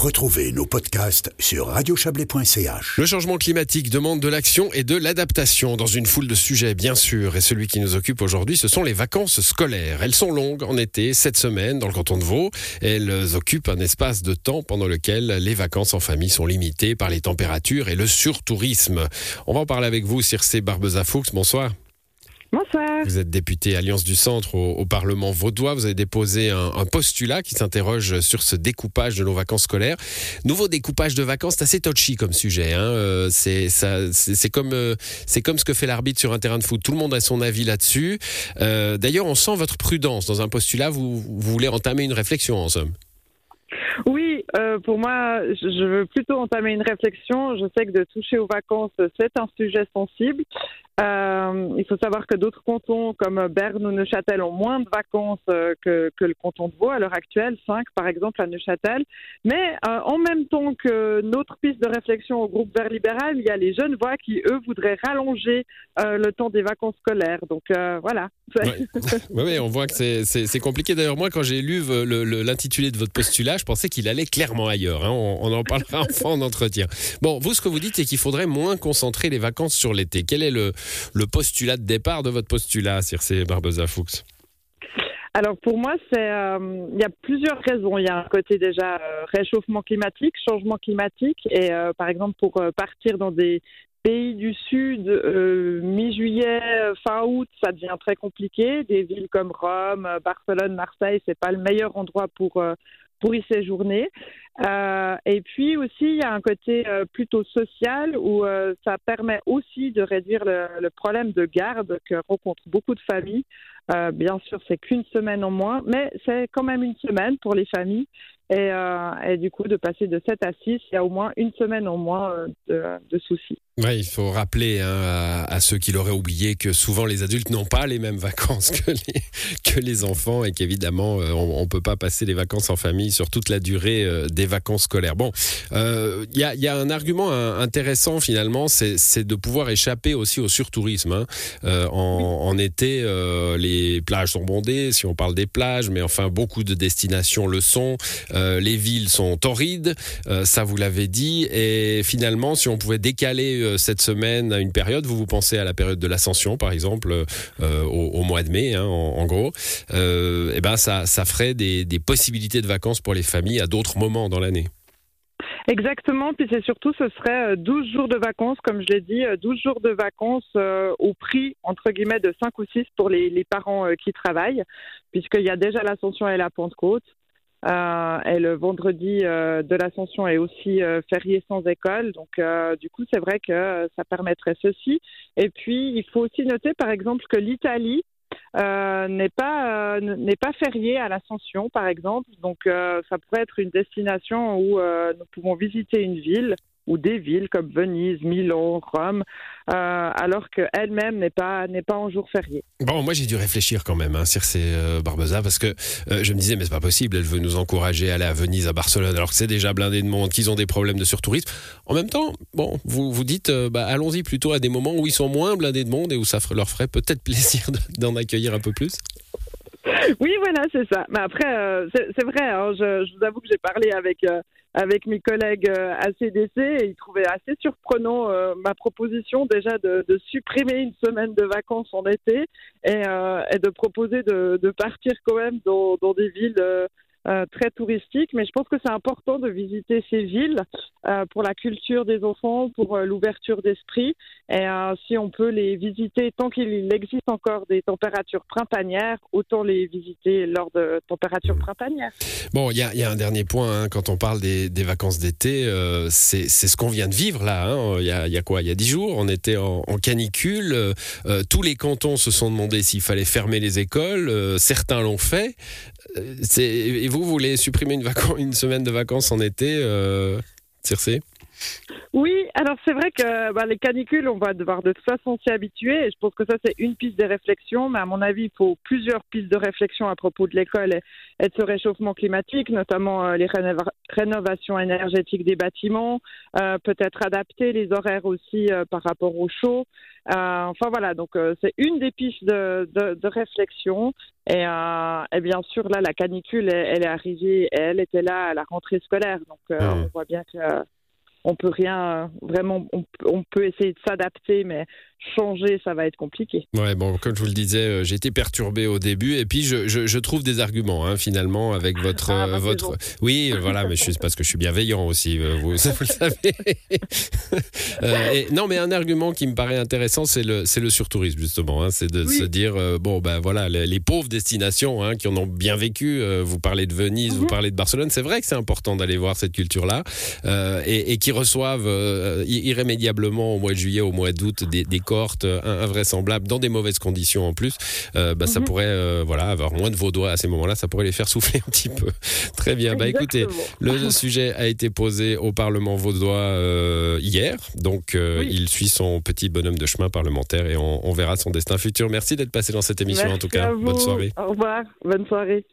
Retrouvez nos podcasts sur radiochablais.ch. Le changement climatique demande de l'action et de l'adaptation dans une foule de sujets, bien sûr. Et celui qui nous occupe aujourd'hui, ce sont les vacances scolaires. Elles sont longues en été, cette semaine dans le canton de Vaud. Elles occupent un espace de temps pendant lequel les vacances en famille sont limitées par les températures et le surtourisme. On va en parler avec vous, Circe Barbeza-Fuchs. Bonsoir. Bonsoir. Vous êtes député Alliance du Centre au, Parlement vaudois. Vous avez déposé un, postulat qui s'interroge sur ce découpage de nos vacances scolaires. Nouveau découpage de vacances, c'est assez touchy comme sujet. Hein. Euh, c'est comme, euh, comme ce que fait l'arbitre sur un terrain de foot. Tout le monde a son avis là-dessus. Euh, d'ailleurs, on sent votre prudence dans un postulat. Vous, vous voulez entamer une réflexion, en somme. Oui, pour moi, je veux plutôt entamer une réflexion. Je sais que de toucher aux vacances, c'est un sujet sensible. Euh, il faut savoir que d'autres cantons comme Berne ou Neuchâtel ont moins de vacances euh, que, le canton de Vaud à l'heure actuelle, 5 par exemple à Neuchâtel. Mais euh, en même temps que notre piste de réflexion au groupe Vert libéral, il y a les jeunes voix qui, eux, voudraient rallonger le temps des vacances scolaires. Donc voilà. Oui, on voit que c'est compliqué. D'ailleurs, moi, quand j'ai lu l'intitulé de votre postulat, je pensais qu'il allait clairement ailleurs. Hein. On, on, en parlera en entretien. Bon, vous, ce que vous dites, c'est qu'il faudrait moins concentrer les vacances sur l'été. Quel est le, le postulat de départ de votre postulat, Circe Barbeza Fuchs alors pour moi, c'est euh, il y a plusieurs raisons. Il y a un côté déjà euh, réchauffement climatique, changement climatique, et euh, par exemple pour partir dans des pays du sud mi-juillet, fin août, ça devient très compliqué. Des villes comme Rome, Barcelone, Marseille, c'est pas le meilleur endroit pour pour y séjourner. Euh, et puis aussi, il y a un côté euh, plutôt social où euh, ça permet aussi de réduire le, le, problème de garde que rencontrent beaucoup de familles. Euh, bien sûr, c'est qu'une semaine en moins, mais c'est quand même une semaine pour les familles. Et, euh, et, du coup, de passer de 7 à 6, il y a au moins une semaine en moins euh, de, de soucis. Oui, il faut rappeler hein, à, ceux qui l'auraient oublié que souvent les adultes n'ont pas les mêmes vacances que les, que les enfants et qu'évidemment, on ne peut pas passer les vacances en famille sur toute la durée des vacances scolaires. Bon, il y a, y, a, un argument intéressant finalement, c'est de pouvoir échapper aussi au surtourisme. Hein. en, en, été, les les plages sont bondées, si on parle des plages, mais enfin beaucoup de destinations le sont. Euh, les villes sont torrides, euh, ça vous l'avez dit. Et finalement, si on pouvait décaler euh, cette semaine à une période, vous vous pensez à la période de l'ascension, par exemple, au, mois de mai, hein, en, gros, et eh ben ça, ça ferait des possibilités de vacances pour les familles à d'autres moments dans l'année. Exactement, puis c'est surtout, ce serait 12 euh, jours de vacances, comme je l'ai dit, 12 euh, jours de vacances euh, au prix, entre guillemets, de 5 ou 6 pour les parents qui travaillent, puisqu'il y a déjà l'Ascension et la Pentecôte. Euh, et le vendredi de l'Ascension est aussi férié sans école. Donc, du coup, c'est vrai que ça permettrait ceci. Et puis, il faut aussi noter, par exemple, que l'Italie euh, n'est pas euh, n'est pas férié à l'Ascension, par exemple. Donc, euh, ça pourrait être une destination où nous pouvons visiter une ville ou des villes comme Venise, Milan, Rome, euh, alors qu'elle-même n'est pas, n'est pas en jour férié. Bon, moi j'ai dû réfléchir quand même, hein, Circe euh, Barbosa, parce que euh, je me disais, mais c'est pas possible, elle veut nous encourager à aller à Venise, à Barcelone, alors que c'est déjà blindé de monde, qu'ils ont des problèmes de surtourisme. En même temps, bon, vous vous dites, bah, allons-y plutôt à des moments où ils sont moins blindés de monde et où ça leur ferait peut-être plaisir d'en accueillir un peu plus. Oui, voilà, c'est ça. Mais après, c'est vrai, hein, je, je, vous avoue que j'ai parlé avec avec mes collègues euh, ACDC et ils trouvaient assez surprenant euh, ma proposition déjà de, de, supprimer une semaine de vacances en été et, euh, et de proposer de, de, partir quand même dans, dans des villes euh, très touristique, mais je pense que c'est important de visiter ces villes euh, pour la culture des enfants, pour euh, l'ouverture d'esprit. Et si on peut les visiter tant qu'il existe encore des températures printanières, autant les visiter lors de températures printanières. Bon, il y a, y a, un dernier point hein, quand on parle des, des vacances d'été, c'est ce qu'on vient de vivre là. Hein. Il hein. y, y, a, quoi? Il y a dix jours, on était en, en canicule. tous les cantons se sont demandé s'il fallait fermer les écoles. certains l'ont fait. Et vous, voulez supprimer une, une semaine de vacances en été, euh, Circe Oui, alors c'est vrai que bah, les canicules, on va devoir de toute façon s'y habituer. Et je pense que ça, c'est une piste de réflexion. Mais à mon avis, il faut plusieurs pistes de réflexion à propos de l'école et, de ce réchauffement climatique, notamment euh, les rénovations énergétiques des bâtiments, euh, peut-être adapter les horaires aussi euh, par rapport au chaud. enfin voilà, donc c'est une des pistes de, de, réflexion. Et, et, bien sûr, là, la canicule, elle, est arrivée, elle était là à la rentrée scolaire. Donc ah on voit bien que on peut rien vraiment on, peut essayer de s'adapter mais changer, ça va être compliqué. Ouais, bon, comme je vous le disais, euh, j'ai été perturbé au début et puis je, je, trouve des arguments hein, finalement avec votre ah, bah, votre. Oui, voilà, mais je parce que je suis bienveillant aussi, euh, vous, vous le savez. Euh, et, non, mais un argument qui me paraît intéressant, c'est le c'est le surtourisme justement. Hein, c'est de se dire bon ben voilà les, pauvres destinations hein, qui en ont bien vécu. vous parlez de Venise, vous mhm. parlez de Barcelone. C'est vrai que c'est important d'aller voir cette culture là et, et, qui reçoivent irrémédiablement au mois de juillet, au mois d'août des, des corte, invraisemblable, dans des mauvaises conditions en plus, euh, bah, ça mhm. pourrait euh, voilà, avoir moins de vos doigts à ces moments-là, ça pourrait les faire souffler un petit peu. Très bien. Bah écoutez, le sujet a été posé au Parlement vaudois euh, hier, donc il suit son petit bonhomme de chemin parlementaire et on, verra son destin futur. Merci d'être passé dans cette émission en tout cas. Bonne soirée. Au revoir. Bonne soirée.